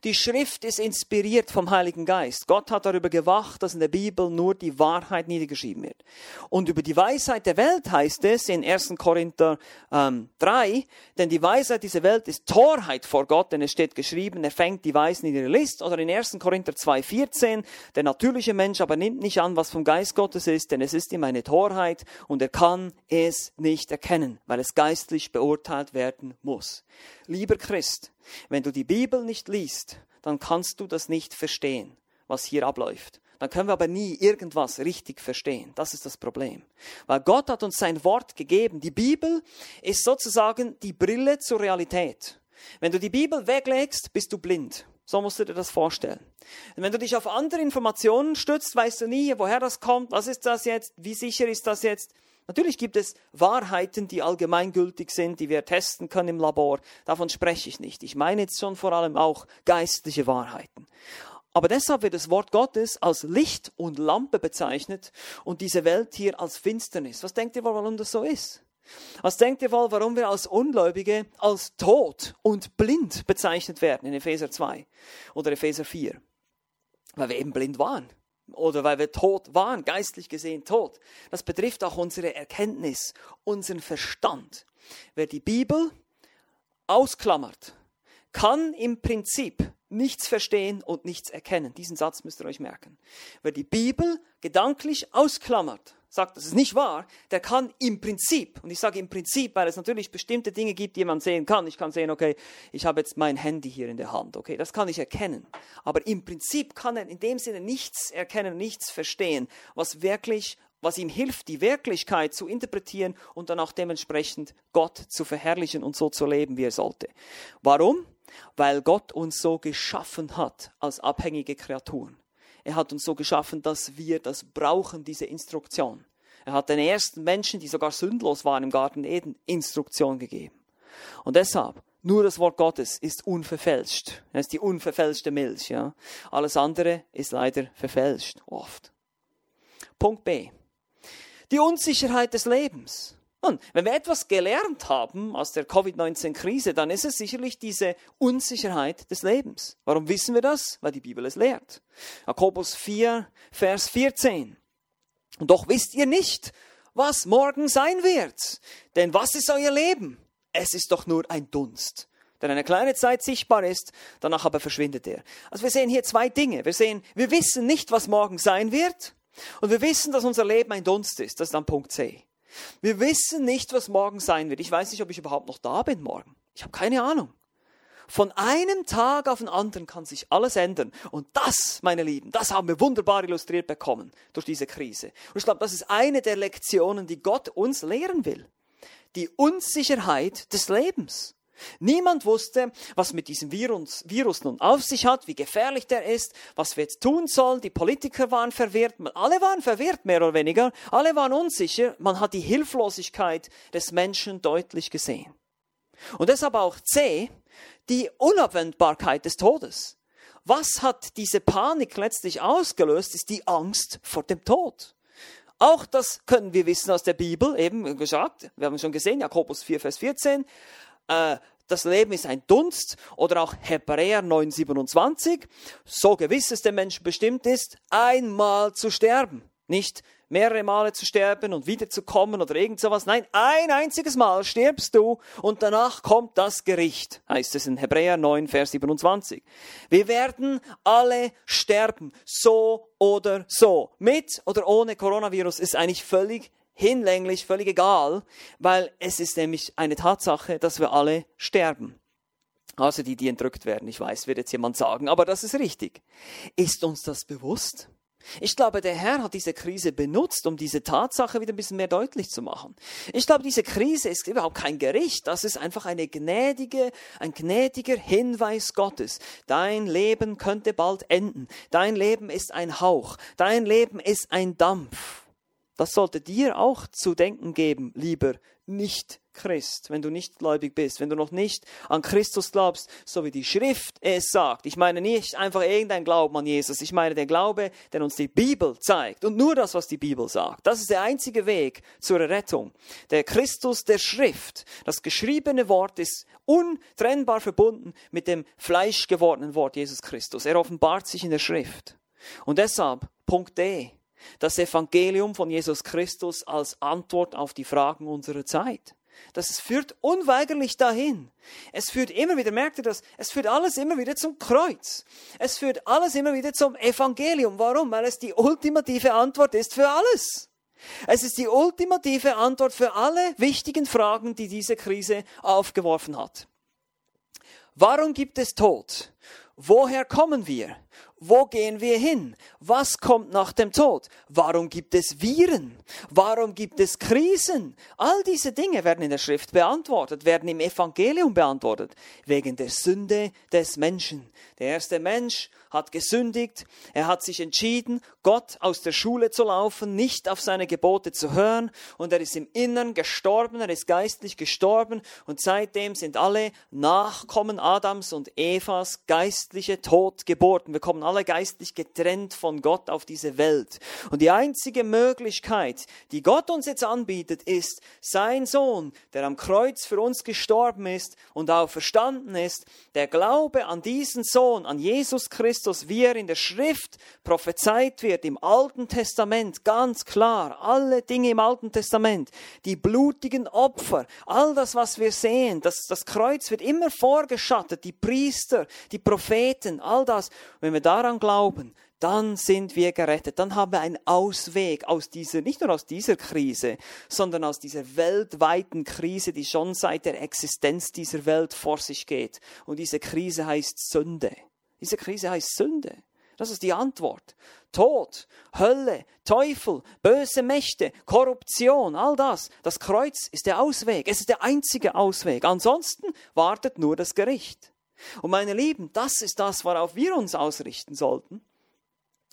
Die Schrift ist inspiriert vom Heiligen Geist. Gott hat darüber gewacht, dass in der Bibel nur die Wahrheit niedergeschrieben wird. Und über die Weisheit der Welt heißt es in 1. Korinther ähm, 3, denn die Weisheit dieser Welt ist Torheit vor Gott, denn es steht geschrieben, er fängt die Weisen in ihre List. Oder in 1. Korinther 2, 14, der natürliche Mensch aber nimmt nicht an, was vom Geist Gottes ist, denn es ist ihm eine Torheit und er kann es nicht erkennen, weil es geistlich beurteilt werden muss. Lieber Christ, wenn du die Bibel nicht liest, dann kannst du das nicht verstehen, was hier abläuft. Dann können wir aber nie irgendwas richtig verstehen. Das ist das Problem. Weil Gott hat uns sein Wort gegeben. Die Bibel ist sozusagen die Brille zur Realität. Wenn du die Bibel weglegst, bist du blind. So musst du dir das vorstellen. Und wenn du dich auf andere Informationen stützt, weißt du nie, woher das kommt, was ist das jetzt, wie sicher ist das jetzt. Natürlich gibt es Wahrheiten, die allgemeingültig sind, die wir testen können im Labor. Davon spreche ich nicht. Ich meine jetzt schon vor allem auch geistliche Wahrheiten. Aber deshalb wird das Wort Gottes als Licht und Lampe bezeichnet und diese Welt hier als Finsternis. Was denkt ihr wohl, warum das so ist? Was denkt ihr wohl, warum wir als Ungläubige als tot und blind bezeichnet werden in Epheser 2 oder Epheser 4? Weil wir eben blind waren oder weil wir tot waren, geistlich gesehen tot. Das betrifft auch unsere Erkenntnis, unseren Verstand. Wer die Bibel ausklammert, kann im Prinzip nichts verstehen und nichts erkennen. Diesen Satz müsst ihr euch merken. Wer die Bibel gedanklich ausklammert, sagt, das ist nicht wahr, der kann im Prinzip, und ich sage im Prinzip, weil es natürlich bestimmte Dinge gibt, die man sehen kann. Ich kann sehen, okay, ich habe jetzt mein Handy hier in der Hand, okay, das kann ich erkennen. Aber im Prinzip kann er in dem Sinne nichts erkennen, nichts verstehen, was wirklich was ihm hilft, die Wirklichkeit zu interpretieren und dann auch dementsprechend Gott zu verherrlichen und so zu leben, wie er sollte. Warum? Weil Gott uns so geschaffen hat als abhängige Kreaturen. Er hat uns so geschaffen, dass wir das brauchen, diese Instruktion. Er hat den ersten Menschen, die sogar sündlos waren im Garten Eden, Instruktion gegeben. Und deshalb, nur das Wort Gottes ist unverfälscht. Es ist die unverfälschte Milch. Ja? Alles andere ist leider verfälscht, oft. Punkt B. Die Unsicherheit des Lebens. Nun, wenn wir etwas gelernt haben aus der Covid-19-Krise, dann ist es sicherlich diese Unsicherheit des Lebens. Warum wissen wir das? Weil die Bibel es lehrt. Jakobus 4, Vers 14. Und doch wisst ihr nicht, was morgen sein wird. Denn was ist euer Leben? Es ist doch nur ein Dunst, der eine kleine Zeit sichtbar ist, danach aber verschwindet er. Also wir sehen hier zwei Dinge. Wir sehen, wir wissen nicht, was morgen sein wird. Und wir wissen, dass unser Leben ein Dunst ist. Das ist dann Punkt C. Wir wissen nicht, was morgen sein wird. Ich weiß nicht, ob ich überhaupt noch da bin morgen. Ich habe keine Ahnung. Von einem Tag auf den anderen kann sich alles ändern. Und das, meine Lieben, das haben wir wunderbar illustriert bekommen durch diese Krise. Und ich glaube, das ist eine der Lektionen, die Gott uns lehren will. Die Unsicherheit des Lebens. Niemand wusste, was mit diesem Virus, Virus, nun auf sich hat, wie gefährlich der ist, was wir jetzt tun sollen. Die Politiker waren verwirrt, alle waren verwirrt, mehr oder weniger. Alle waren unsicher. Man hat die Hilflosigkeit des Menschen deutlich gesehen. Und deshalb auch C, die Unabwendbarkeit des Todes. Was hat diese Panik letztlich ausgelöst, ist die Angst vor dem Tod. Auch das können wir wissen aus der Bibel, eben gesagt, wir haben schon gesehen, Jakobus 4, Vers 14 äh, das Leben ist ein Dunst oder auch Hebräer 9,27, so gewiss es dem Menschen bestimmt ist, einmal zu sterben. Nicht mehrere Male zu sterben und wiederzukommen oder irgend sowas. Nein, ein einziges Mal stirbst du und danach kommt das Gericht, heißt es in Hebräer 9, Vers 27. Wir werden alle sterben, so oder so. Mit oder ohne Coronavirus ist eigentlich völlig hinlänglich, völlig egal, weil es ist nämlich eine Tatsache, dass wir alle sterben. Also die, die entrückt werden. Ich weiß, wird jetzt jemand sagen, aber das ist richtig. Ist uns das bewusst? Ich glaube, der Herr hat diese Krise benutzt, um diese Tatsache wieder ein bisschen mehr deutlich zu machen. Ich glaube, diese Krise ist überhaupt kein Gericht. Das ist einfach eine gnädige, ein gnädiger Hinweis Gottes. Dein Leben könnte bald enden. Dein Leben ist ein Hauch. Dein Leben ist ein Dampf. Das sollte dir auch zu denken geben, lieber Nicht-Christ, wenn du nicht gläubig bist, wenn du noch nicht an Christus glaubst, so wie die Schrift es sagt. Ich meine nicht einfach irgendein Glauben an Jesus, ich meine den Glaube, den uns die Bibel zeigt und nur das, was die Bibel sagt. Das ist der einzige Weg zur Rettung. Der Christus der Schrift, das geschriebene Wort ist untrennbar verbunden mit dem fleischgewordenen Wort Jesus Christus. Er offenbart sich in der Schrift. Und deshalb, Punkt D, das Evangelium von Jesus Christus als Antwort auf die Fragen unserer Zeit. Das führt unweigerlich dahin. Es führt immer wieder, merkt ihr das? Es führt alles immer wieder zum Kreuz. Es führt alles immer wieder zum Evangelium. Warum? Weil es die ultimative Antwort ist für alles. Es ist die ultimative Antwort für alle wichtigen Fragen, die diese Krise aufgeworfen hat. Warum gibt es Tod? Woher kommen wir? Wo gehen wir hin? Was kommt nach dem Tod? Warum gibt es Viren? Warum gibt es Krisen? All diese Dinge werden in der Schrift beantwortet, werden im Evangelium beantwortet, wegen der Sünde des Menschen. Der erste Mensch hat gesündigt, er hat sich entschieden, Gott aus der Schule zu laufen, nicht auf seine Gebote zu hören und er ist im Innern gestorben, er ist geistlich gestorben und seitdem sind alle Nachkommen Adams und Evas geistliche Tod geboren. Wir kommen alle geistlich getrennt von Gott auf diese Welt. Und die einzige Möglichkeit, die Gott uns jetzt anbietet, ist sein Sohn, der am Kreuz für uns gestorben ist und auch verstanden ist. Der Glaube an diesen Sohn, an Jesus Christus, wie er in der Schrift prophezeit wird, im Alten Testament, ganz klar, alle Dinge im Alten Testament, die blutigen Opfer, all das, was wir sehen, das, das Kreuz wird immer vorgeschattet, die Priester, die Propheten, all das. Wenn wir daran glauben, dann sind wir gerettet. Dann haben wir einen Ausweg aus dieser, nicht nur aus dieser Krise, sondern aus dieser weltweiten Krise, die schon seit der Existenz dieser Welt vor sich geht. Und diese Krise heißt Sünde. Diese Krise heißt Sünde. Das ist die Antwort. Tod, Hölle, Teufel, böse Mächte, Korruption, all das. Das Kreuz ist der Ausweg. Es ist der einzige Ausweg. Ansonsten wartet nur das Gericht. Und meine Lieben, das ist das, worauf wir uns ausrichten sollten.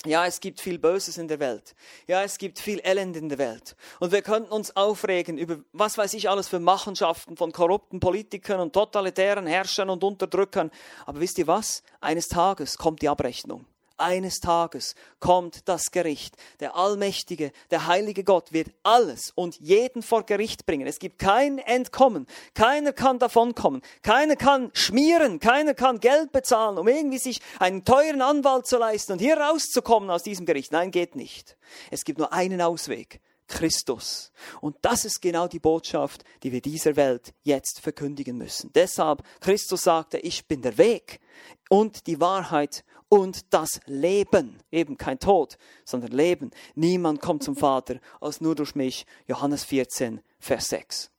Ja, es gibt viel Böses in der Welt. Ja, es gibt viel Elend in der Welt. Und wir könnten uns aufregen über was weiß ich alles für Machenschaften von korrupten Politikern und totalitären Herrschern und Unterdrückern. Aber wisst ihr was? Eines Tages kommt die Abrechnung. Eines Tages kommt das Gericht. Der allmächtige, der heilige Gott wird alles und jeden vor Gericht bringen. Es gibt kein Entkommen. Keiner kann davonkommen. Keiner kann schmieren. Keiner kann Geld bezahlen, um irgendwie sich einen teuren Anwalt zu leisten und hier rauszukommen aus diesem Gericht. Nein, geht nicht. Es gibt nur einen Ausweg. Christus. Und das ist genau die Botschaft, die wir dieser Welt jetzt verkündigen müssen. Deshalb, Christus sagte, ich bin der Weg und die Wahrheit und das Leben. Eben kein Tod, sondern Leben. Niemand kommt zum Vater als nur durch mich. Johannes 14, Vers 6.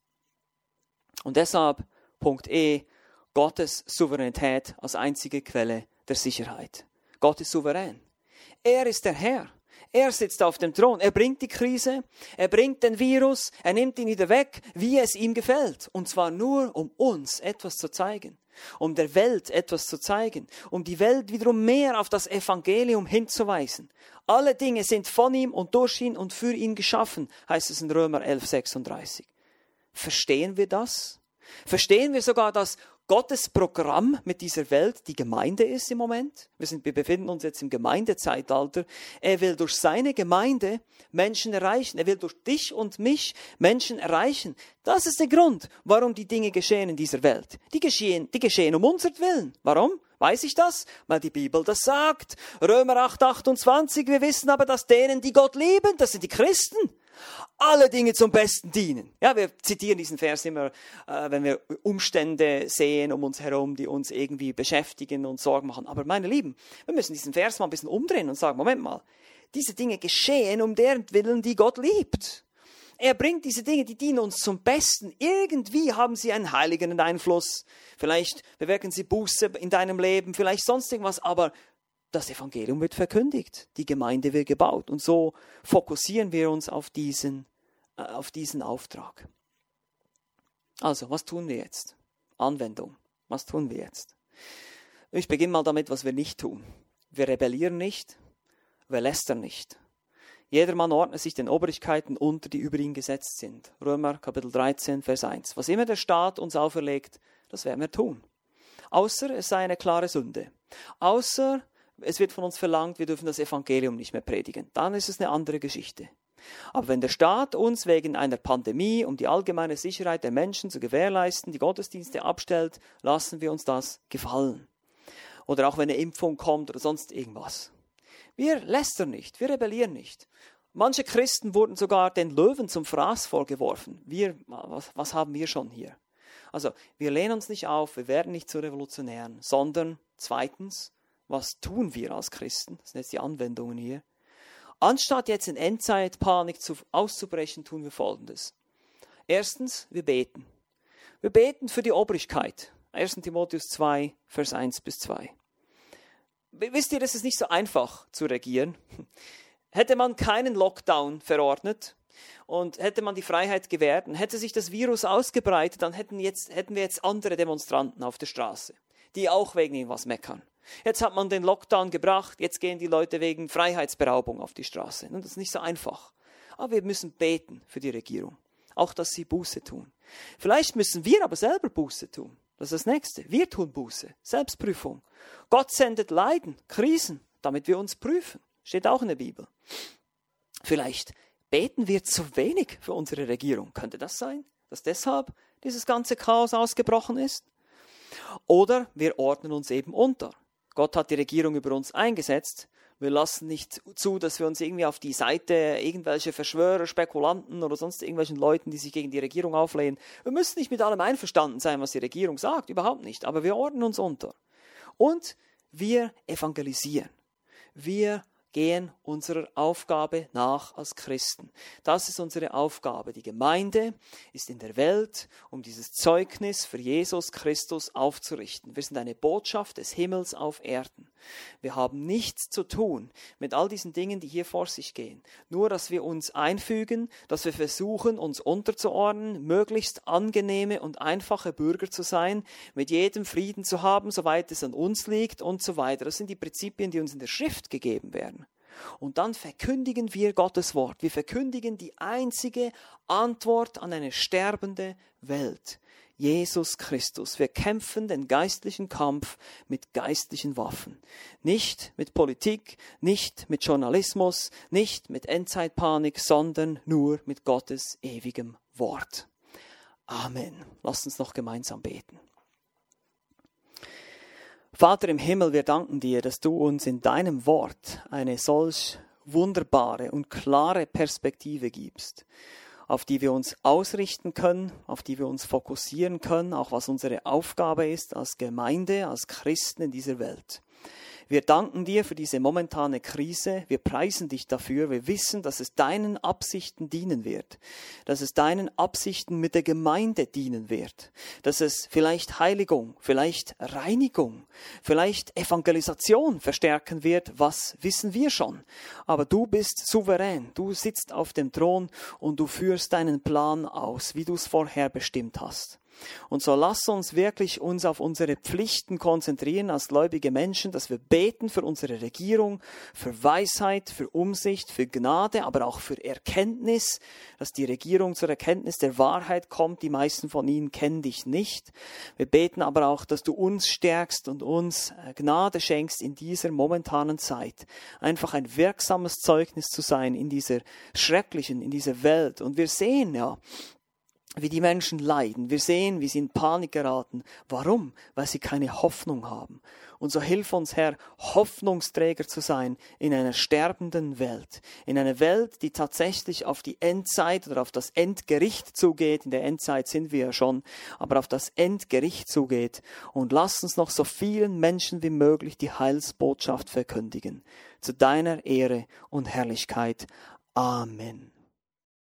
Und deshalb, Punkt E, Gottes Souveränität als einzige Quelle der Sicherheit. Gott ist souverän. Er ist der Herr. Er sitzt auf dem Thron. Er bringt die Krise, er bringt den Virus, er nimmt ihn wieder weg, wie es ihm gefällt. Und zwar nur, um uns etwas zu zeigen um der Welt etwas zu zeigen, um die Welt wiederum mehr auf das Evangelium hinzuweisen. Alle Dinge sind von ihm und durch ihn und für ihn geschaffen, heißt es in Römer 11:36. Verstehen wir das? Verstehen wir sogar, dass Gottes Programm mit dieser Welt die Gemeinde ist im Moment. Wir, sind, wir befinden uns jetzt im Gemeindezeitalter. Er will durch seine Gemeinde Menschen erreichen. Er will durch dich und mich Menschen erreichen. Das ist der Grund, warum die Dinge geschehen in dieser Welt. Die geschehen, die geschehen um unseren Willen. Warum? Weiß ich das? Weil die Bibel das sagt. Römer 8, 28. Wir wissen aber, dass denen, die Gott lieben, das sind die Christen, alle Dinge zum Besten dienen. Ja, wir zitieren diesen Vers immer, äh, wenn wir Umstände sehen um uns herum, die uns irgendwie beschäftigen und Sorgen machen. Aber meine Lieben, wir müssen diesen Vers mal ein bisschen umdrehen und sagen, Moment mal, diese Dinge geschehen um deren Willen, die Gott liebt. Er bringt diese Dinge, die dienen uns zum Besten. Irgendwie haben sie einen heiligen Einfluss. Vielleicht bewirken sie Buße in deinem Leben, vielleicht sonst irgendwas, aber das Evangelium wird verkündigt, die Gemeinde wird gebaut und so fokussieren wir uns auf diesen, auf diesen Auftrag. Also, was tun wir jetzt? Anwendung. Was tun wir jetzt? Ich beginne mal damit, was wir nicht tun. Wir rebellieren nicht, wir lästern nicht. Jedermann ordnet sich den Obrigkeiten unter, die über ihn gesetzt sind. Römer Kapitel 13, Vers 1. Was immer der Staat uns auferlegt, das werden wir tun. Außer es sei eine klare Sünde. Außer es wird von uns verlangt, wir dürfen das Evangelium nicht mehr predigen. Dann ist es eine andere Geschichte. Aber wenn der Staat uns wegen einer Pandemie, um die allgemeine Sicherheit der Menschen zu gewährleisten, die Gottesdienste abstellt, lassen wir uns das gefallen. Oder auch wenn eine Impfung kommt oder sonst irgendwas. Wir lästern nicht, wir rebellieren nicht. Manche Christen wurden sogar den Löwen zum Fraß vorgeworfen. Wir, was, was haben wir schon hier? Also, wir lehnen uns nicht auf, wir werden nicht zu Revolutionären, sondern zweitens, was tun wir als Christen? Das sind jetzt die Anwendungen hier. Anstatt jetzt in Endzeitpanik zu, auszubrechen, tun wir Folgendes. Erstens, wir beten. Wir beten für die Obrigkeit. 1. Timotheus 2, Vers 1 bis 2. Wisst ihr, es ist nicht so einfach zu regieren. Hätte man keinen Lockdown verordnet und hätte man die Freiheit gewährt und hätte sich das Virus ausgebreitet, dann hätten, jetzt, hätten wir jetzt andere Demonstranten auf der Straße, die auch wegen irgendwas meckern. Jetzt hat man den Lockdown gebracht, jetzt gehen die Leute wegen Freiheitsberaubung auf die Straße. Das ist nicht so einfach. Aber wir müssen beten für die Regierung. Auch, dass sie Buße tun. Vielleicht müssen wir aber selber Buße tun. Das ist das Nächste. Wir tun Buße. Selbstprüfung. Gott sendet Leiden, Krisen, damit wir uns prüfen. Steht auch in der Bibel. Vielleicht beten wir zu wenig für unsere Regierung. Könnte das sein, dass deshalb dieses ganze Chaos ausgebrochen ist? Oder wir ordnen uns eben unter. Gott hat die Regierung über uns eingesetzt. Wir lassen nicht zu, dass wir uns irgendwie auf die Seite irgendwelche Verschwörer, Spekulanten oder sonst irgendwelchen Leuten, die sich gegen die Regierung auflehnen. Wir müssen nicht mit allem einverstanden sein, was die Regierung sagt, überhaupt nicht. Aber wir ordnen uns unter. Und wir evangelisieren. Wir gehen unserer Aufgabe nach als Christen. Das ist unsere Aufgabe. Die Gemeinde ist in der Welt, um dieses Zeugnis für Jesus Christus aufzurichten. Wir sind eine Botschaft des Himmels auf Erden. Wir haben nichts zu tun mit all diesen Dingen, die hier vor sich gehen. Nur, dass wir uns einfügen, dass wir versuchen, uns unterzuordnen, möglichst angenehme und einfache Bürger zu sein, mit jedem Frieden zu haben, soweit es an uns liegt und so weiter. Das sind die Prinzipien, die uns in der Schrift gegeben werden. Und dann verkündigen wir Gottes Wort. Wir verkündigen die einzige Antwort an eine sterbende Welt. Jesus Christus. Wir kämpfen den geistlichen Kampf mit geistlichen Waffen. Nicht mit Politik, nicht mit Journalismus, nicht mit Endzeitpanik, sondern nur mit Gottes ewigem Wort. Amen. Lasst uns noch gemeinsam beten. Vater im Himmel, wir danken dir, dass du uns in deinem Wort eine solch wunderbare und klare Perspektive gibst, auf die wir uns ausrichten können, auf die wir uns fokussieren können, auch was unsere Aufgabe ist als Gemeinde, als Christen in dieser Welt. Wir danken dir für diese momentane Krise. Wir preisen dich dafür. Wir wissen, dass es deinen Absichten dienen wird. Dass es deinen Absichten mit der Gemeinde dienen wird. Dass es vielleicht Heiligung, vielleicht Reinigung, vielleicht Evangelisation verstärken wird. Was wissen wir schon? Aber du bist souverän. Du sitzt auf dem Thron und du führst deinen Plan aus, wie du es vorher bestimmt hast. Und so lass uns wirklich uns auf unsere Pflichten konzentrieren als gläubige Menschen, dass wir beten für unsere Regierung, für Weisheit, für Umsicht, für Gnade, aber auch für Erkenntnis, dass die Regierung zur Erkenntnis der Wahrheit kommt. Die meisten von ihnen kennen dich nicht. Wir beten aber auch, dass du uns stärkst und uns äh, Gnade schenkst in dieser momentanen Zeit. Einfach ein wirksames Zeugnis zu sein in dieser schrecklichen, in dieser Welt. Und wir sehen ja, wie die Menschen leiden. Wir sehen, wie sie in Panik geraten. Warum? Weil sie keine Hoffnung haben. Und so hilf uns, Herr, Hoffnungsträger zu sein in einer sterbenden Welt. In einer Welt, die tatsächlich auf die Endzeit oder auf das Endgericht zugeht. In der Endzeit sind wir ja schon, aber auf das Endgericht zugeht. Und lass uns noch so vielen Menschen wie möglich die Heilsbotschaft verkündigen. Zu deiner Ehre und Herrlichkeit. Amen.